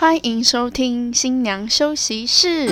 欢迎收听新娘休息室。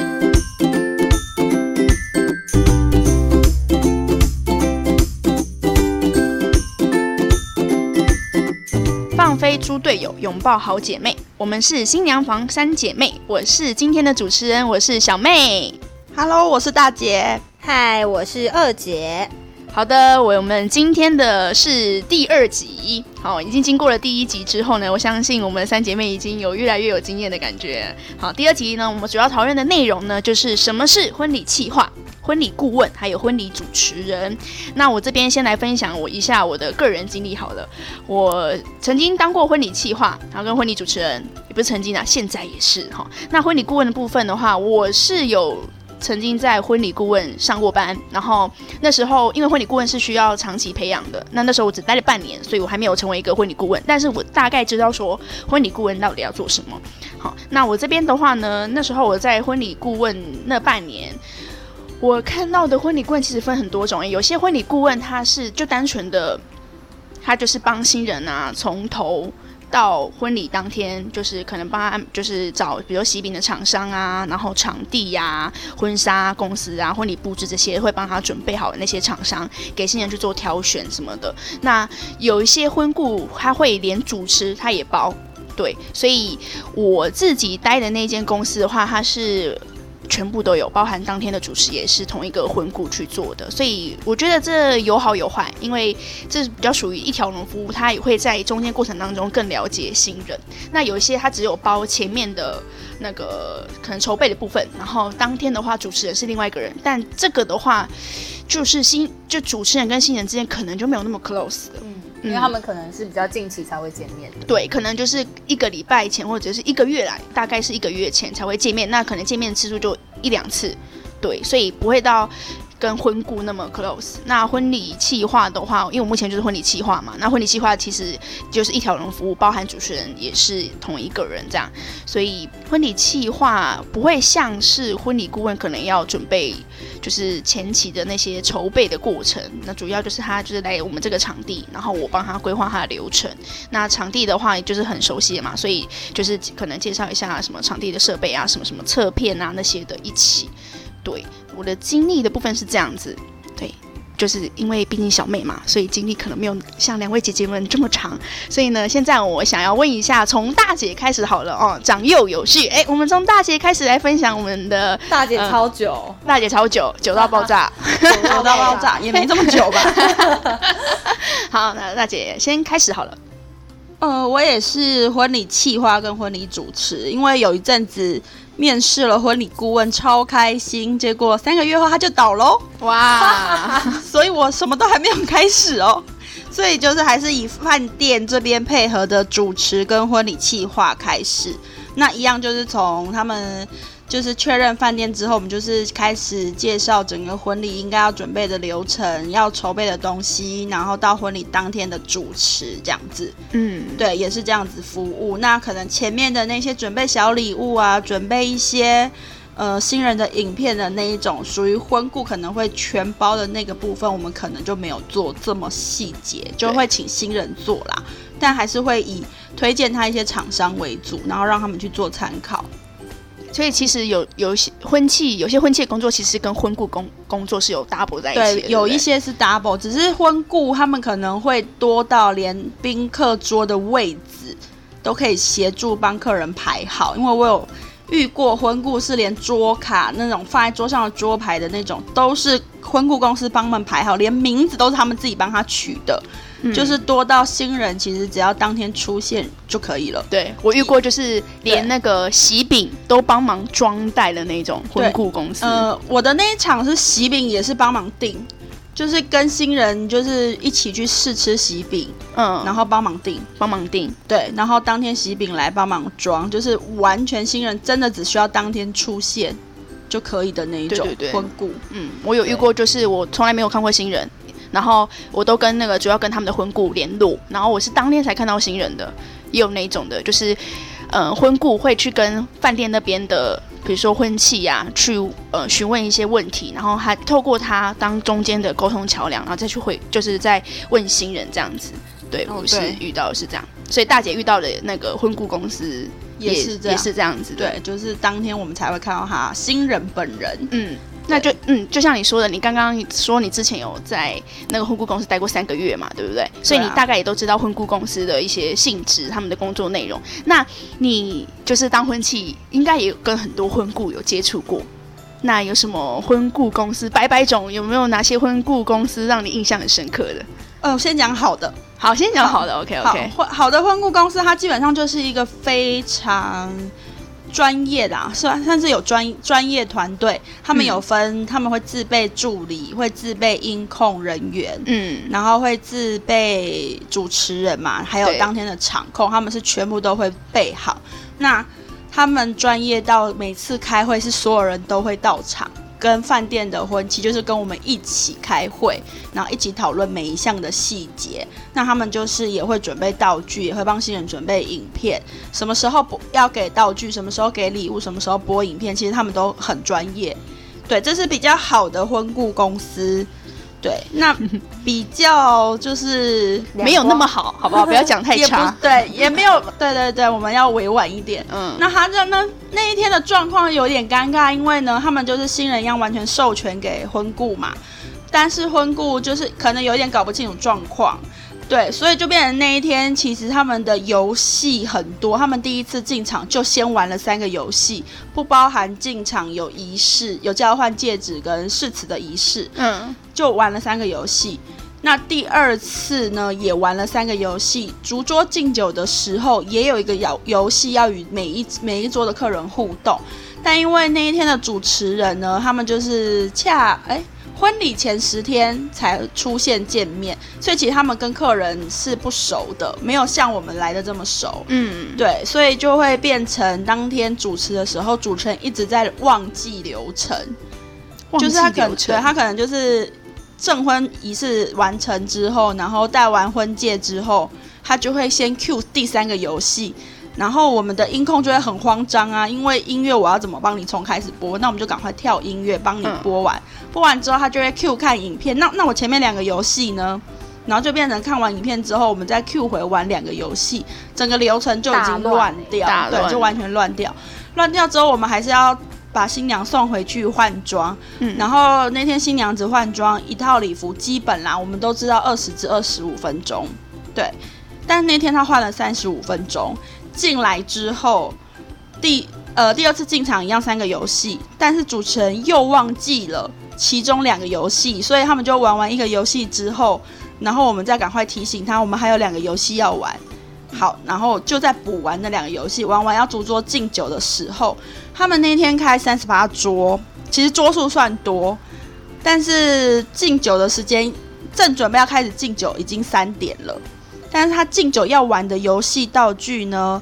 放飞猪队友，拥抱好姐妹。我们是新娘房三姐妹，我是今天的主持人，我是小妹。Hello，我是大姐。嗨，我是二姐。好的，我们今天的是第二集，好，已经经过了第一集之后呢，我相信我们三姐妹已经有越来越有经验的感觉。好，第二集呢，我们主要讨论的内容呢，就是什么是婚礼企划、婚礼顾问，还有婚礼主持人。那我这边先来分享我一下我的个人经历好了。我曾经当过婚礼企划，然后跟婚礼主持人，也不是曾经啊，现在也是哈。那婚礼顾问的部分的话，我是有。曾经在婚礼顾问上过班，然后那时候因为婚礼顾问是需要长期培养的，那那时候我只待了半年，所以我还没有成为一个婚礼顾问，但是我大概知道说婚礼顾问到底要做什么。好，那我这边的话呢，那时候我在婚礼顾问那半年，我看到的婚礼顾问其实分很多种，有些婚礼顾问他是就单纯的，他就是帮新人啊从头。到婚礼当天，就是可能帮他，就是找比如喜饼的厂商啊，然后场地呀、婚纱公司啊、婚礼布置这些会帮他准备好那些厂商，给新人去做挑选什么的。那有一些婚顾他会连主持他也包，对，所以我自己待的那间公司的话，它是。全部都有，包含当天的主持也是同一个魂骨去做的，所以我觉得这有好有坏，因为这比较属于一条龙服务，他也会在中间过程当中更了解新人。那有一些他只有包前面的那个可能筹备的部分，然后当天的话主持人是另外一个人，但这个的话就是新就主持人跟新人之间可能就没有那么 close 的。因为他们可能是比较近期才会见面的。对，可能就是一个礼拜前或者是一个月来，大概是一个月前才会见面，那可能见面次数就一两次，对，所以不会到跟婚顾那么 close。那婚礼企划的话，因为我目前就是婚礼企划嘛，那婚礼企划其实就是一条龙服务，包含主持人也是同一个人这样，所以婚礼企划不会像是婚礼顾问可能要准备就是前期的那些筹备的过程，那主要就是他就是来我们这个场地，然后我帮他规划他的流程。那场地的话，就是很熟悉的嘛，所以就是可能介绍一下什么场地的设备啊，什么什么侧片啊那些的一起。对，我的经历的部分是这样子，对，就是因为毕竟小妹嘛，所以经历可能没有像两位姐姐们这么长，所以呢，现在我想要问一下，从大姐开始好了哦，长幼有序，哎，我们从大姐开始来分享我们的大姐超久，大姐超久，久到爆炸，久到爆炸，也没这么久吧？好，那大姐先开始好了。呃，我也是婚礼企划跟婚礼主持，因为有一阵子面试了婚礼顾问，超开心，结果三个月后他就倒喽，哇，所以我什么都还没有开始哦，所以就是还是以饭店这边配合的主持跟婚礼企划开始，那一样就是从他们。就是确认饭店之后，我们就是开始介绍整个婚礼应该要准备的流程，要筹备的东西，然后到婚礼当天的主持这样子。嗯，对，也是这样子服务。那可能前面的那些准备小礼物啊，准备一些呃新人的影片的那一种，属于婚顾可能会全包的那个部分，我们可能就没有做这么细节，就会请新人做啦。但还是会以推荐他一些厂商为主，然后让他们去做参考。所以其实有有一些婚庆，有些婚庆的工作其实跟婚顾工工作是有 double 在一起的。对，有一些是 double，只是婚顾他们可能会多到连宾客桌的位置都可以协助帮客人排好，因为我有遇过婚顾是连桌卡那种放在桌上的桌牌的那种，都是婚顾公司帮他们排好，连名字都是他们自己帮他取的。嗯就是多到新人其实只要当天出现就可以了。对我遇过，就是连那个喜饼都帮忙装袋的那种婚顾公司。呃，我的那一场是喜饼，也是帮忙订，就是跟新人就是一起去试吃喜饼，嗯，然后帮忙订。帮忙订。对，然后当天喜饼来帮忙装，就是完全新人真的只需要当天出现就可以的那一种对婚顾。嗯，我有遇过，就是我从来没有看过新人，然后我都跟那个主要跟他们的婚顾联络，然后我是当天才看到新人的，也有那一种的，就是呃婚顾会去跟饭店那边的，比如说婚庆呀、去呃询问一些问题，然后还透过他当中间的沟通桥梁，然后再去回，就是在问新人这样子。对，哦我是遇到的是这样，所以大姐遇到的那个婚顾公司也是这样也是这样子的。对，就是当天我们才会看到他新人本人。嗯，那就嗯，就像你说的，你刚刚说你之前有在那个婚顾公司待过三个月嘛，对不对？所以你大概也都知道婚顾公司的一些性质，他们的工作内容。那你就是当婚期，应该也有跟很多婚顾有接触过。那有什么婚顾公司？百百种，有没有哪些婚顾公司让你印象很深刻的？嗯，先讲好的。好，先讲好的。OK OK。好，好的婚顾公司，它基本上就是一个非常专业的，算算是有专专业团队。他们有分，他们会自备助理，会自备音控人员，嗯，然后会自备主持人嘛，还有当天的场控，他们是全部都会备好。那他们专业到每次开会是所有人都会到场，跟饭店的婚期就是跟我们一起开会，然后一起讨论每一项的细节。那他们就是也会准备道具，也会帮新人准备影片，什么时候不要给道具，什么时候给礼物，什么时候播影片，其实他们都很专业。对，这是比较好的婚顾公司。对，那比较就是没有那么好，好不好？不要讲太差。对，也没有。对对对，我们要委婉一点。嗯，那他这那那一天的状况有点尴尬，因为呢，他们就是新人一样完全授权给婚顾嘛，但是婚顾就是可能有点搞不清楚状况。对，所以就变成那一天，其实他们的游戏很多。他们第一次进场就先玩了三个游戏，不包含进场有仪式、有交换戒指跟誓词的仪式。嗯，就玩了三个游戏。那第二次呢，也玩了三个游戏。逐桌敬酒的时候，也有一个游游戏要与每一每一桌的客人互动。但因为那一天的主持人呢，他们就是恰哎。婚礼前十天才出现见面，所以其实他们跟客人是不熟的，没有像我们来的这么熟。嗯，对，所以就会变成当天主持的时候，主持人一直在忘记流程，就是他可能对他可能就是证婚仪式完成之后，然后戴完婚戒之后，他就会先 Q 第三个游戏。然后我们的音控就会很慌张啊，因为音乐我要怎么帮你从开始播？那我们就赶快跳音乐帮你播完，播完之后他就会 Q 看影片。那那我前面两个游戏呢？然后就变成看完影片之后，我们再 Q 回玩两个游戏，整个流程就已经乱掉，对，就完全乱掉。乱掉之后，我们还是要把新娘送回去换装。嗯，然后那天新娘子换装一套礼服，基本啦，我们都知道二十至二十五分钟，对。但那天她换了三十五分钟。进来之后，第呃第二次进场一样三个游戏，但是主持人又忘记了其中两个游戏，所以他们就玩完一个游戏之后，然后我们再赶快提醒他，我们还有两个游戏要玩。好，然后就在补完那两个游戏，玩完要主桌敬酒的时候，他们那天开三十八桌，其实桌数算多，但是敬酒的时间正准备要开始敬酒，已经三点了。但是他敬酒要玩的游戏道具呢？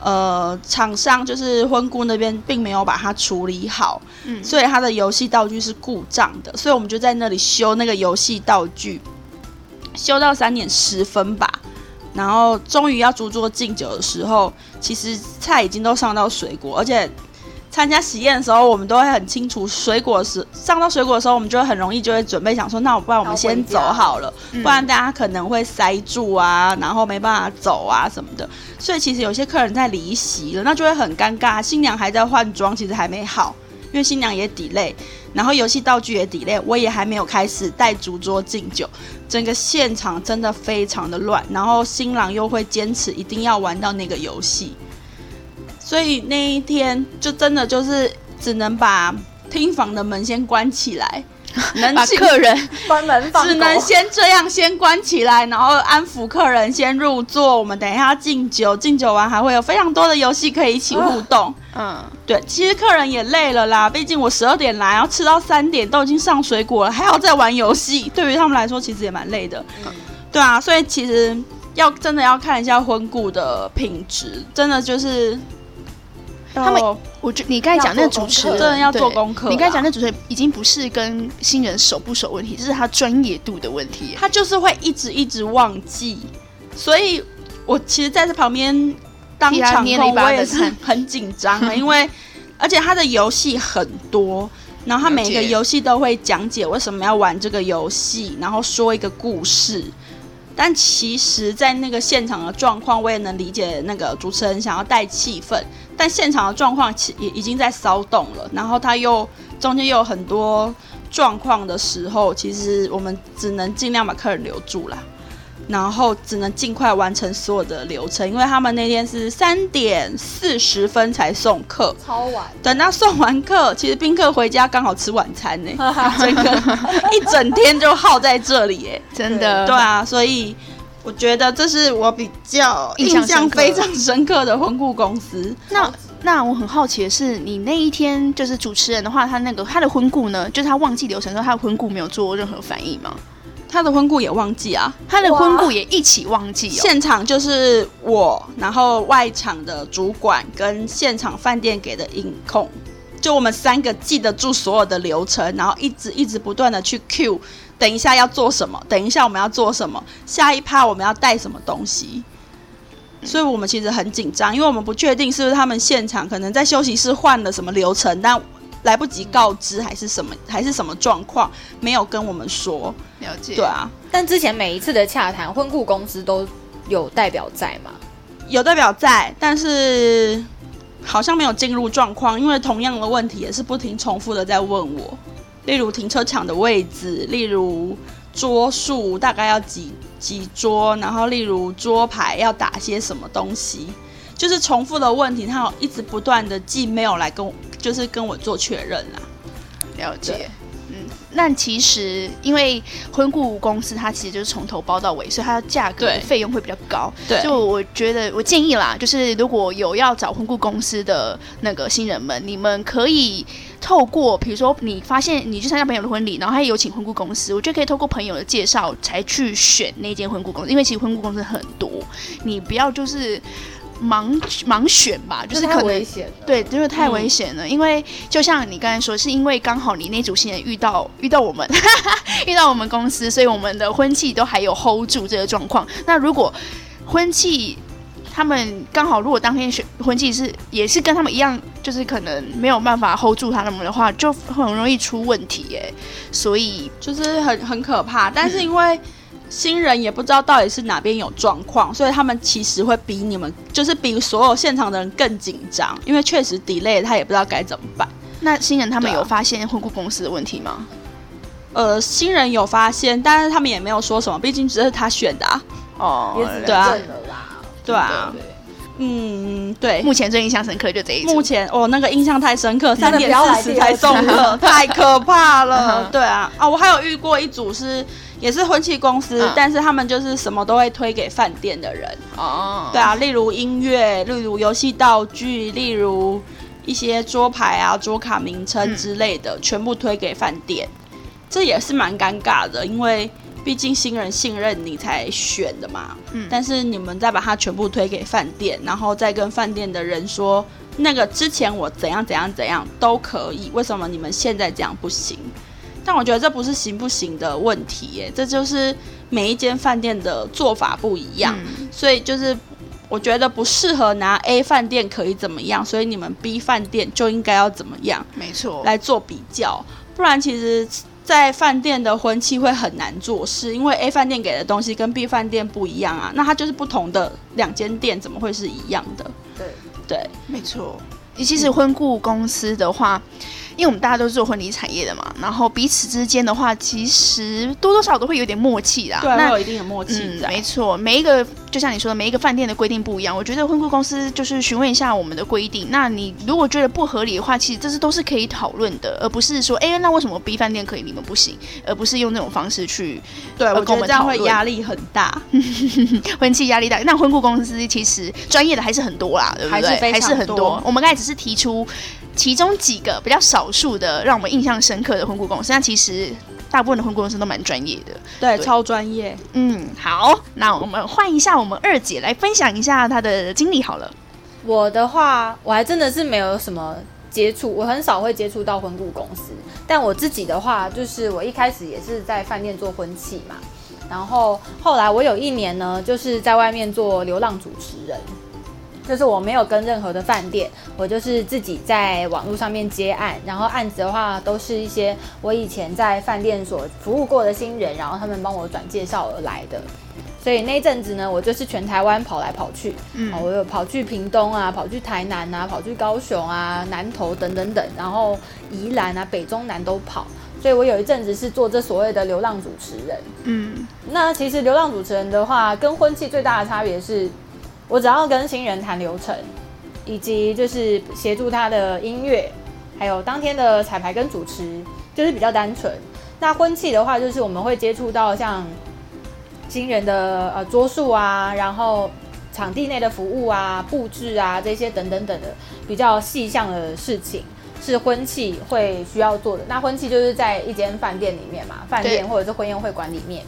呃，厂商就是婚顾那边并没有把它处理好，嗯，所以他的游戏道具是故障的，所以我们就在那里修那个游戏道具，修到三点十分吧，然后终于要逐桌敬酒的时候，其实菜已经都上到水果，而且。参加喜宴的时候，我们都会很清楚水果时上到水果的时候，我们就会很容易就会准备想说，那我不然我们先走好了，不然大家可能会塞住啊，然后没办法走啊什么的。所以其实有些客人在离席了，那就会很尴尬。新娘还在换装，其实还没好，因为新娘也 delay，然后游戏道具也 delay，我也还没有开始带主桌敬酒，整个现场真的非常的乱。然后新郎又会坚持一定要玩到那个游戏。所以那一天就真的就是只能把厅房的门先关起来，能把客人 关门放只能先这样先关起来，然后安抚客人先入座。我们等一下敬酒，敬酒完还会有非常多的游戏可以一起互动。嗯，对，其实客人也累了啦，毕竟我十二点来，然后吃到三点都已经上水果了，还要再玩游戏，对于他们来说其实也蛮累的。嗯对啊，所以其实要真的要看一下婚顾的品质，真的就是。他们，我觉你刚才讲那个主持人真的要做功课。你刚才讲那主持人已经不是跟新人熟不熟问题，这是他专业度的问题。他就是会一直一直忘记，所以我其实在这旁边当场控，我也是很紧张的，因为而且他的游戏很多，然后他每个游戏都会讲解为什么要玩这个游戏，然后说一个故事。但其实，在那个现场的状况，我也能理解那个主持人想要带气氛，但现场的状况其也已经在骚动了，然后他又中间又有很多状况的时候，其实我们只能尽量把客人留住啦。然后只能尽快完成所有的流程，因为他们那天是三点四十分才送客，超晚。等到送完客，其实宾客回家刚好吃晚餐呢，整个一整天就耗在这里，耶，真的。对啊，所以我觉得这是我比较印象非常深刻的婚顾公司。那那我很好奇的是，你那一天就是主持人的话，他那个他的婚顾呢，就是他忘记流程之后，他的婚顾没有做任何反应吗？他的婚顾也忘记啊，他的婚顾也一起忘记。现场就是我，然后外场的主管跟现场饭店给的影控，就我们三个记得住所有的流程，然后一直一直不断的去 Q，等一下要做什么，等一下我们要做什么，下一趴我们要带什么东西。所以我们其实很紧张，因为我们不确定是不是他们现场可能在休息室换了什么流程，但。来不及告知还是什么还是什么状况，没有跟我们说。了解。对啊，但之前每一次的洽谈，婚顾公司都有代表在吗？有代表在，但是好像没有进入状况，因为同样的问题也是不停重复的在问我。例如停车场的位置，例如桌数大概要几几桌，然后例如桌牌要打些什么东西。就是重复的问题，他有一直不断的寄 mail 来跟我，就是跟我做确认啦。了解，嗯，那其实因为婚顾公司它其实就是从头包到尾，所以它的价格费用会比较高。对，就我觉得我建议啦，就是如果有要找婚顾公司的那个新人们，你们可以透过，比如说你发现你去参加朋友的婚礼，然后他有请婚顾公司，我觉得可以透过朋友的介绍才去选那间婚顾公司，因为其实婚顾公司很多，你不要就是。盲盲选吧，就是可能对，就是太危险了。因为就像你刚才说，是因为刚好你那组新人遇到遇到我们，遇到我们公司，所以我们的婚期都还有 hold 住这个状况。那如果婚期他们刚好如果当天选婚庆是也是跟他们一样，就是可能没有办法 hold 住他们的话，就很容易出问题耶。所以就是很很可怕。但是因为新人也不知道到底是哪边有状况，所以他们其实会比你们，就是比所有现场的人更紧张，因为确实 delay，他也不知道该怎么办。那新人他们有发现婚顾公司的问题吗？呃，新人有发现，但是他们也没有说什么，毕竟只是他选的啊。哦，对啊，对啊，嗯，对。目前最印象深刻就这一目前哦，那个印象太深刻，三点四十才送客，太可怕了。对啊，啊，我还有遇过一组是。也是婚庆公司，但是他们就是什么都会推给饭店的人。哦，对啊，例如音乐，例如游戏道具，例如一些桌牌啊、桌卡名称之类的，全部推给饭店。这也是蛮尴尬的，因为毕竟新人信任你才选的嘛。嗯。但是你们再把它全部推给饭店，然后再跟饭店的人说，那个之前我怎样怎样怎样都可以，为什么你们现在这样不行？但我觉得这不是行不行的问题耶，这就是每一间饭店的做法不一样，所以就是我觉得不适合拿 A 饭店可以怎么样，所以你们 B 饭店就应该要怎么样，没错，来做比较，不然其实，在饭店的婚期会很难做事，因为 A 饭店给的东西跟 B 饭店不一样啊，那它就是不同的两间店，怎么会是一样的？对对，没错，其实婚顾公司的话。因为我们大家都是做婚礼产业的嘛，然后彼此之间的话，其实多多少少都会有点默契啦。对，会有一定的默契。嗯，没错，每一个就像你说的，每一个饭店的规定不一样。我觉得婚顾公司就是询问一下我们的规定，那你如果觉得不合理的话，其实这是都是可以讨论的，而不是说，哎，那为什么 B 饭店可以，你们不行？而不是用那种方式去对我觉得这样会压力很大，婚期压力大。那婚顾公司其实专业的还是很多啦，对不对？还是很多。我们刚才只是提出。其中几个比较少数的让我们印象深刻的婚顾公司，那其实大部分的婚顾公司都蛮专业的，对，超专业。嗯，好，那我们换一下我们二姐来分享一下她的经历好了。我的话，我还真的是没有什么接触，我很少会接触到婚顾公司。但我自己的话，就是我一开始也是在饭店做婚庆嘛，然后后来我有一年呢，就是在外面做流浪主持人。就是我没有跟任何的饭店，我就是自己在网络上面接案，然后案子的话都是一些我以前在饭店所服务过的新人，然后他们帮我转介绍而来的。所以那阵子呢，我就是全台湾跑来跑去，嗯哦我有跑去屏东啊，跑去台南啊，跑去高雄啊、南投等等等，然后宜兰啊、北中南都跑。所以我有一阵子是做这所谓的流浪主持人。嗯那其实流浪主持人的话，跟婚庆最大的差别是，我只要跟新人谈流程，以及就是协助他的音乐，还有当天的彩排跟主持，就是比较单纯。那婚庆的话，就是我们会接触到像新人的呃桌数啊，然后场地内的服务啊、布置啊这些等等等的比较细项的事情。是婚庆会需要做的，那婚庆就是在一间饭店里面嘛，饭店或者是婚宴会馆里面，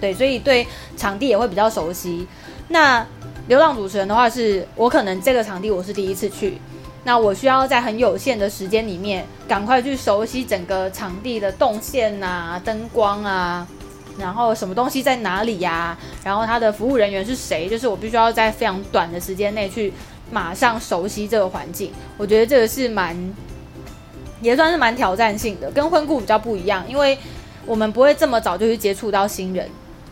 对，所以对场地也会比较熟悉。那流浪主持人的话是，我可能这个场地我是第一次去，那我需要在很有限的时间里面，赶快去熟悉整个场地的动线啊、灯光啊，然后什么东西在哪里呀、然后他的服务人员是谁，就是我必须要在非常短的时间内去马上熟悉这个环境。我觉得这个是蛮，也算是蛮挑战性的，跟婚顾比较不一样，因为我们不会这么早就去接触到新人。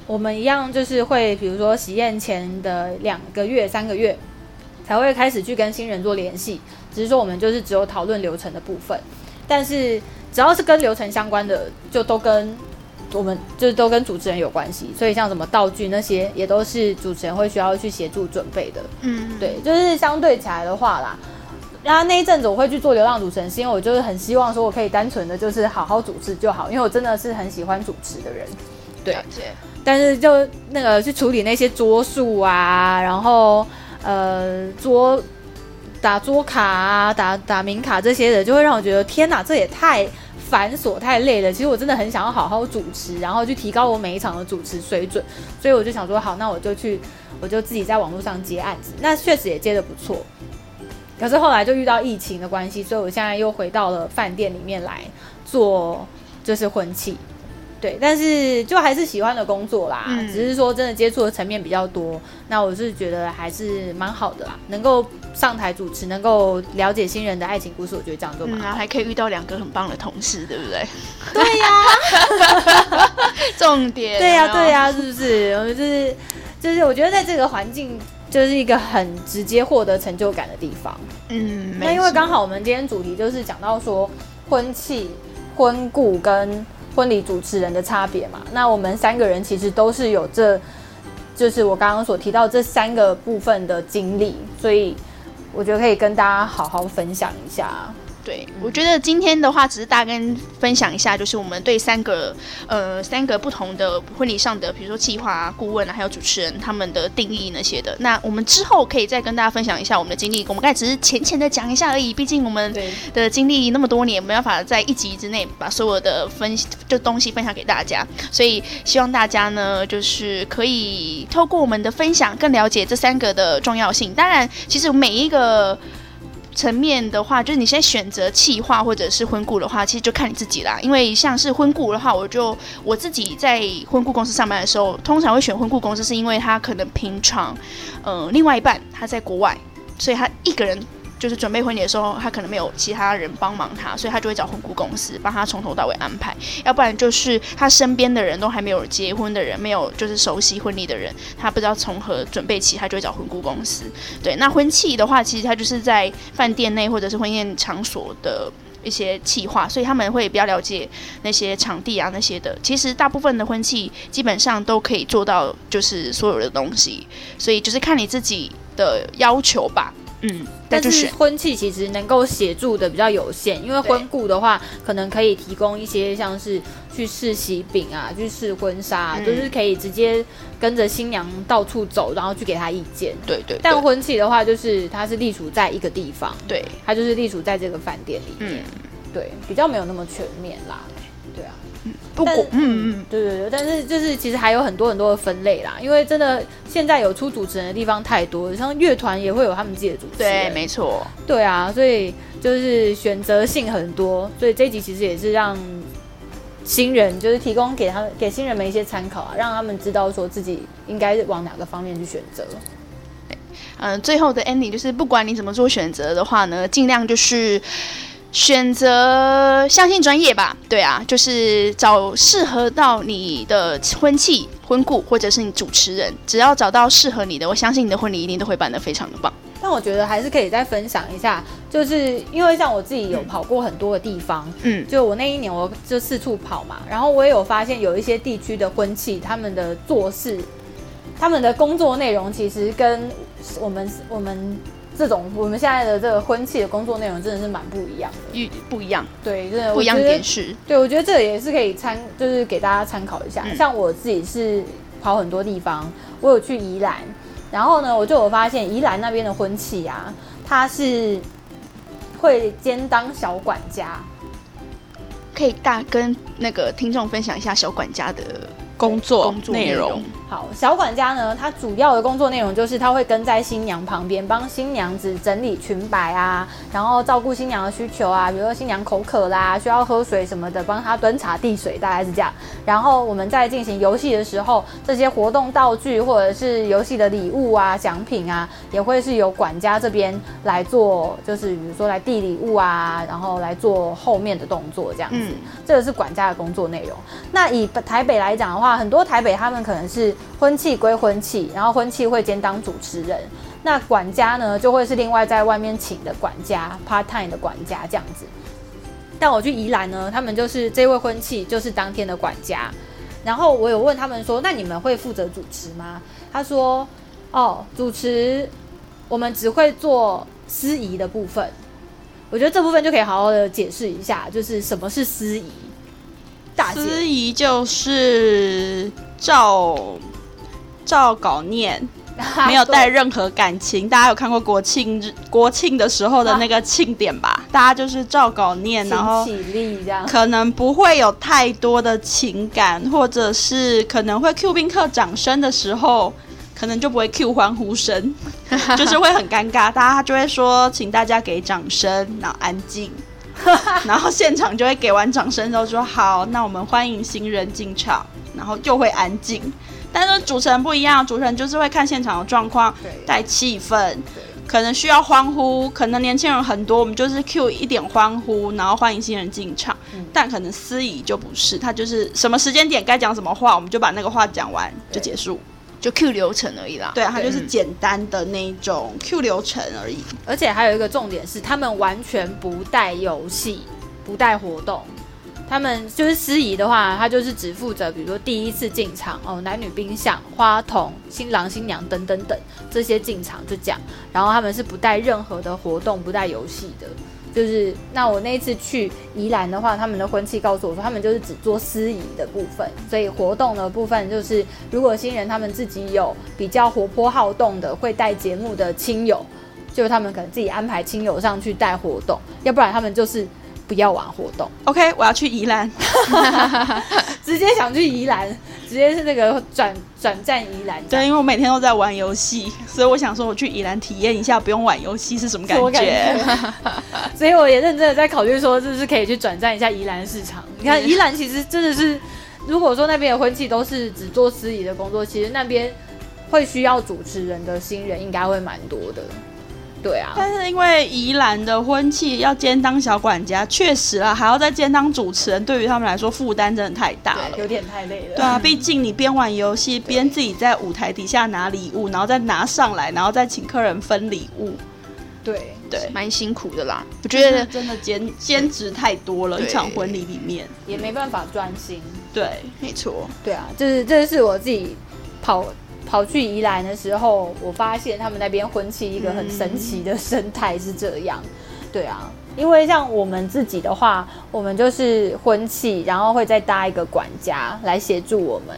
我们一样就是会，比如说喜宴前的两个月、三个月，才会开始去跟新人做联系。只是说我们就是只有讨论流程的部分，但是只要是跟流程相关的，就都跟我们就是都跟主持人有关系。所以像什么道具那些，也都是主持人会需要去协助准备的。嗯，对，就是相对起来的话啦，那那一阵子我会去做流浪主持人，是因为我就是很希望说我可以单纯的就是好好主持就好，因为我真的是很喜欢主持的人。对了解。但是就那个去处理那些桌数啊，然后呃桌打桌卡啊、打打名卡这些的，就会让我觉得天哪，这也太繁琐太累了。其实我真的很想要好好主持，然后去提高我每一场的主持水准，所以我就想说，好，那我就去，我就自己在网络上接案子，那确实也接的不错。可是后来就遇到疫情的关系，所以我现在又回到了饭店里面来做，就是婚庆。对，但是就还是喜欢的工作啦，嗯只是说真的接触的层面比较多。那我是觉得还是蛮好的啦，能够上台主持，能够了解新人的爱情故事，我觉得这样就蛮嗯，好。然后还可以遇到两个很棒的同事，对不对？对呀、重点。对呀、对、呀、是不是？我就是就是，我觉得在这个环境就是一个很直接获得成就感的地方。嗯，那因为刚好我们今天主题就是讲到说婚庆、婚故跟婚礼主持人的差别嘛。那我们三个人其实都是有这，就是我刚刚所提到这三个部分的经历，所以我觉得可以跟大家好好分享一下。对，我觉得今天的话，只是大概分享一下，就是我们对三个呃三个不同的婚礼上的，比如说计划、啊、顾问啊，还有主持人他们的定义那些的。那我们之后可以再跟大家分享一下我们的经历。我们刚才只是浅浅的讲一下而已，毕竟我们，的经历那么多年，没办法在一集之内把所有的分就东西分享给大家，所以希望大家呢，就是可以透过我们的分享，更了解这三个的重要性。当然，其实每一个。层面的话，就是你现在选择企划或者是婚顾的话，其实就看你自己啦。因为像是婚顾的话，我就我自己在婚顾公司上班的时候，通常会选婚顾公司，是因为他可能平常，呃，另外一半他在国外，所以他一个人就是准备婚礼的时候，他可能没有其他人帮忙他，所以他就会找婚顾公司帮他从头到尾安排。要不然就是他身边的人都还没有结婚的人，没有就是熟悉婚礼的人，他不知道从何准备起，他就会找婚顾公司。对，那婚庆的话，其实他就是在饭店内或者是婚宴场所的。一些企划，所以他们会比较了解那些场地啊那些的。其实大部分的婚庆基本上都可以做到，就是所有的东西，所以就是看你自己的要求吧。嗯，但是婚庆其实能够协助的比较有限，因为婚顾的话，可能可以提供一些像是去试喜饼啊、去试婚纱、啊，嗯。就是可以直接跟着新娘到处走，然后去给她意见。对对对。但婚庆的话，就是它是隶属在一个地方，对，它就是隶属在这个饭店里面，嗯，对，比较没有那么全面啦。不过嗯嗯，对对对，但是就是其实还有很多很多的分类啦，因为真的现在有出主持人的地方太多了，像乐团也会有他们自己的主持对，人，没错，对啊，所以就是选择性很多，所以这一集其实也是让新人就是提供给他们给新人们一些参考啊，让他们知道说自己应该往哪个方面去选择。嗯、最后的 ending 就是，不管你怎么做选择的话呢，尽量就是选择相信专业吧，对啊，就是找适合到你的婚庆、婚顾，或者是你主持人，只要找到适合你的，我相信你的婚礼一定都会办得非常的棒。但我觉得还是可以再分享一下，就是因为像我自己有跑过很多的地方，嗯，就我那一年我就四处跑嘛，然后我也有发现有一些地区的婚庆，他们的做事、他们的工作内容，其实跟我们我们这种我们现在的这个婚庆的工作内容真的是蛮不一样的。与不一样，对，真的不一样点是，对，我觉得这个也是可以参，就是给大家参考一下。嗯像我自己是跑很多地方，我有去宜兰，然后呢，我就有发现宜兰那边的婚庆啊，它是会兼当小管家。可以大跟那个听众分享一下小管家的工作工作内容。好，小管家呢，他主要的工作内容就是他会跟在新娘旁边，帮新娘子整理裙摆啊，然后照顾新娘的需求啊，比如说新娘口渴啦，需要喝水什么的，帮她端茶递水，大概是这样。然后我们在进行游戏的时候，这些活动道具或者是游戏的礼物啊、奖品啊，也会是由管家这边来做，就是比如说来递礼物啊，然后来做后面的动作这样子。嗯这个是管家的工作内容。那以台北来讲的话，很多台北他们可能是婚庆归婚庆，然后婚庆会兼当主持人，那管家呢就会是另外在外面请的管家，part time 的管家这样子。但我去宜兰呢，他们就是这位婚庆就是当天的管家。然后我有问他们说，那你们会负责主持吗？他说，哦，主持我们只会做司仪的部分。我觉得这部分就可以好好的解释一下，就是什么是司仪。大姐，司仪就是照照稿念，没有带任何感情。大家有看过国庆日国庆的时候的那个庆典吧？大家就是照稿念，然后起立这样。可能不会有太多的情感，或者是可能会 Q 宾客掌声的时候，可能就不会 Q 欢呼声，就是会很尴尬。大家就会说，请大家给掌声，然后安静。然后现场就会给完掌声之后说好，那我们欢迎新人进场，然后就会安静。但是主持人不一样，主持人就是会看现场的状况对，带气氛，可能需要欢呼，可能年轻人很多，我们就是 Q 一点欢呼，然后欢迎新人进场。嗯但可能司仪就不是，他就是什么时间点该讲什么话，我们就把那个话讲完就结束。就 Q 流程而已啦。对，它就是嗯简单的那一种 Q 流程而已。而且还有一个重点是，他们完全不带游戏，不带活动。他们就是司仪的话，他就是只负责，比如说第一次进场哦，男女宾相、花童、新郎新娘等等等这些进场就讲，然后他们是不带任何的活动、不带游戏的。就是那我那一次去宜兰的话，他们的婚期告诉我说，他们就是只做司仪的部分，所以活动的部分就是，如果新人他们自己有比较活泼好动的，会带节目的亲友，就是他们可能自己安排亲友上去带活动，要不然他们就是不要玩活动，OK，我要去宜兰。直接想去宜兰，直接是那个转转战宜兰，对，因为我每天都在玩游戏，所以我想说我去宜兰体验一下不用玩游戏是什么感。觉 所以我也认真的在考虑说，是不是可以去转战一下宜兰市场。你看宜兰其实真的是，如果说那边的婚庆都是只做司仪的工作，其实那边会需要主持人的新人应该会蛮多的。对啊，但是因为宜兰的婚庆要兼当小管家，确实啊，还要再兼当主持人，对于他们来说负担真的太大了。有点太累了。对啊，毕竟你边玩游戏边自己在舞台底下拿礼物，然后再拿上来，然后再请客人分礼物，对对，蛮辛苦的啦。我觉得真的兼 兼职太多了，一场婚礼里面，也没办法专心。对，没错，对啊，就是这是我自己跑跑去宜兰的时候，我发现他们那边婚庆一个很神奇的生态是这样。对啊，因为像我们自己的话，我们就是婚庆，然后会再搭一个管家来协助我们。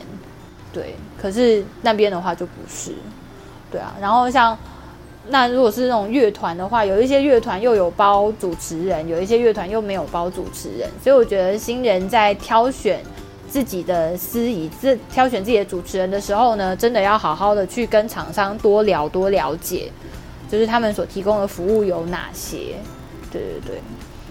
对，可是那边的话就不是。对啊，然后像那如果是那种乐团的话，有一些乐团又有包主持人，有一些乐团又没有包主持人，所以我觉得新人在挑选 自己的司仪，自挑选自己的主持人的时候呢，真的要好好的去跟厂商多聊多了解，就是他们所提供的服务有哪些。对对对。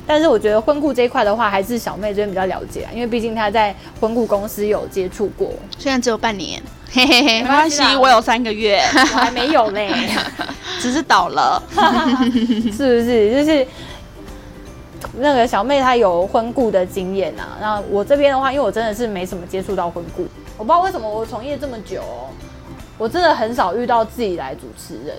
但是我觉得婚顾这一块的话，还是小妹这边比较了解啊，因为毕竟她在婚顾公司有接触过，虽然只有半年，嘿嘿嘿没，关系，我有三个月，我还没有嘞。只是倒了。是不是？就是那个小妹她有婚顾的经验啊。那我这边的话，因为我真的是没什么接触到婚顾，我不知道为什么我从业这么久，我真的很少遇到自己来主持人。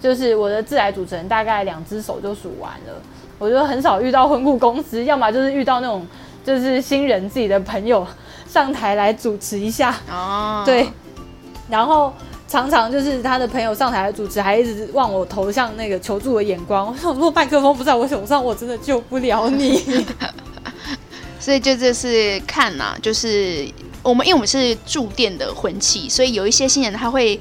就是我的自来主持人大概两只手就数完了，我就很少遇到婚顾公司，要么就是遇到那种就是新人自己的朋友上台来主持一下。哦，对，然后。常常就是他的朋友上台的主持，还一直望我投向那个求助的眼光。我想，如果麦克风不在我手上，我真的救不了你。所以就这是看呐，就是我们因为我们是住店的婚庆，所以有一些新人他会。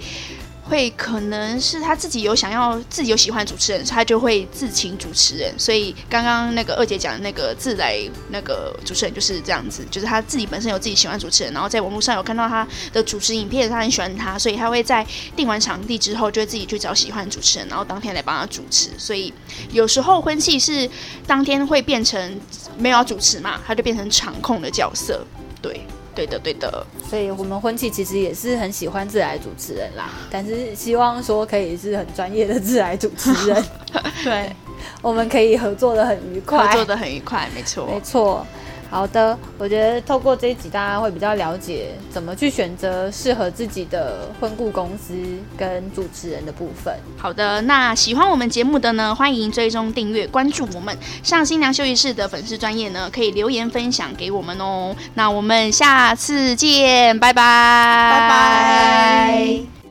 会可能是他自己有想要自己有喜欢主持人，他就会自请主持人。所以刚刚那个二姐讲的那个自来那个主持人就是这样子，就是他自己本身有自己喜欢主持人，然后在网络上有看到他的主持影片，他很喜欢他，所以他会在定完场地之后，就会自己去找喜欢主持人，然后当天来帮他主持。所以有时候婚庆是当天会变成没有要主持嘛，他就变成场控的角色，对。对的，对的，所以我们婚庆其实也是很喜欢自来主持人啦，但是希望说可以是很专业的自来主持人，对，我们可以合作的很愉快，合作的很愉快，没错，没错。好的，我觉得透过这一集，大家会比较了解怎么去选择适合自己的婚顾公司跟主持人的部分。好的，那喜欢我们节目的呢，欢迎追踪订阅关注我们上新娘休息室的粉丝专业呢，可以留言分享给我们哦。那我们下次见，拜拜，拜拜。